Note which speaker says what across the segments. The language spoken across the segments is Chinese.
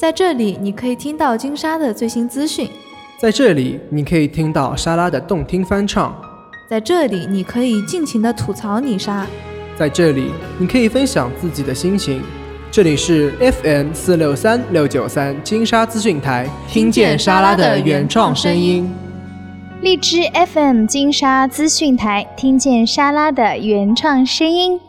Speaker 1: 在这里，你可以听到金沙的最新资讯；
Speaker 2: 在这里，你可以听到莎拉的动听翻唱；
Speaker 1: 在这里，你可以尽情的吐槽你莎；
Speaker 2: 在这里，你可以分享自己的心情。这里是 FM 四六三六九三金沙资讯台，听见莎拉的原创声音。
Speaker 3: 荔枝 FM 金沙资讯台，听见莎拉的原创声音。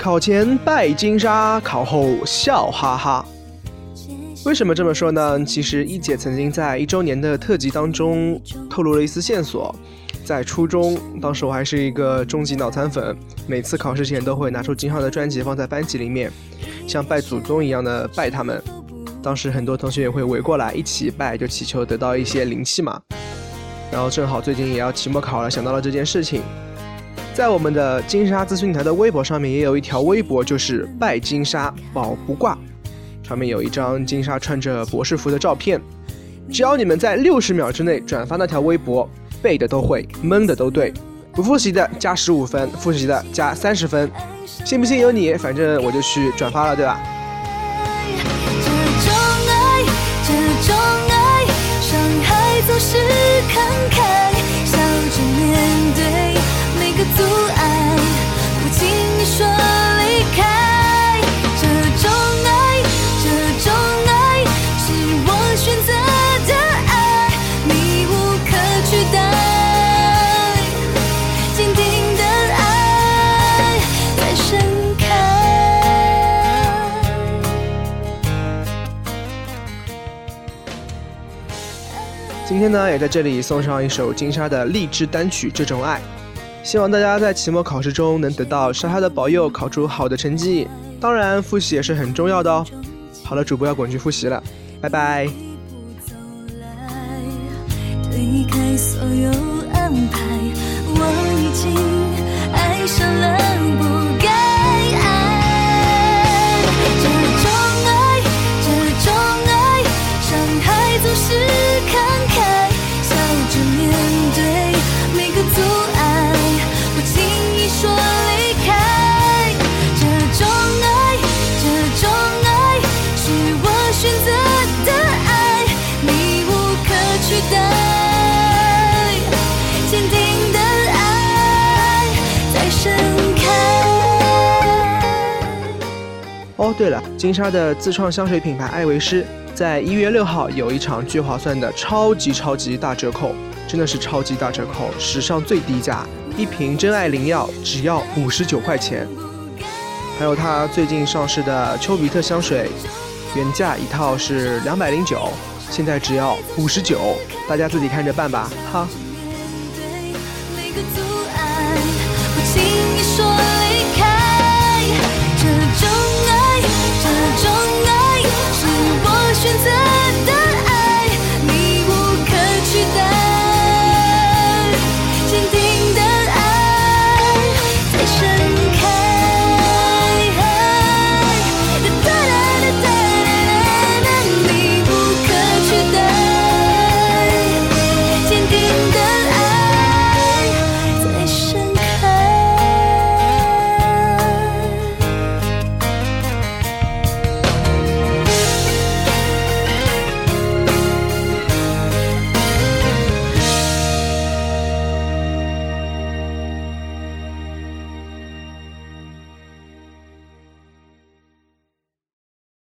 Speaker 4: 考前拜金沙，考后笑哈哈。为什么这么说呢？其实一姐曾经在一周年的特辑当中透露了一丝线索。在初中，当时我还是一个终极脑残粉，每次考试前都会拿出金浩的专辑放在班级里面，像拜祖宗一样的拜他们。当时很多同学也会围过来一起拜，就祈求得到一些灵气嘛。然后正好最近也要期末考了，想到了这件事情。在我们的金沙资讯台的微博上面也有一条微博，就是拜金沙保不挂，上面有一张金沙穿着博士服的照片。只要你们在六十秒之内转发那条微博，背的都会，蒙的都对，不复习的加十五分，复习的加三十分，信不信由你，反正我就去转发了，对吧？今天呢，也在这里送上一首金莎的励志单曲《这种爱》。希望大家在期末考试中能得到莎莎的保佑，考出好的成绩。当然，复习也是很重要的哦。好了，主播要滚去复习了，拜拜。推开所有安排，我已经爱上了哦，对了，金沙的自创香水品牌艾维诗，在一月六号有一场巨划算的超级超级大折扣，真的是超级大折扣，史上最低价。一瓶真爱灵药只要五十九块钱，还有他最近上市的丘比特香水，原价一套是两百零九，现在只要五十九，大家自己看着办吧，哈。这种爱，这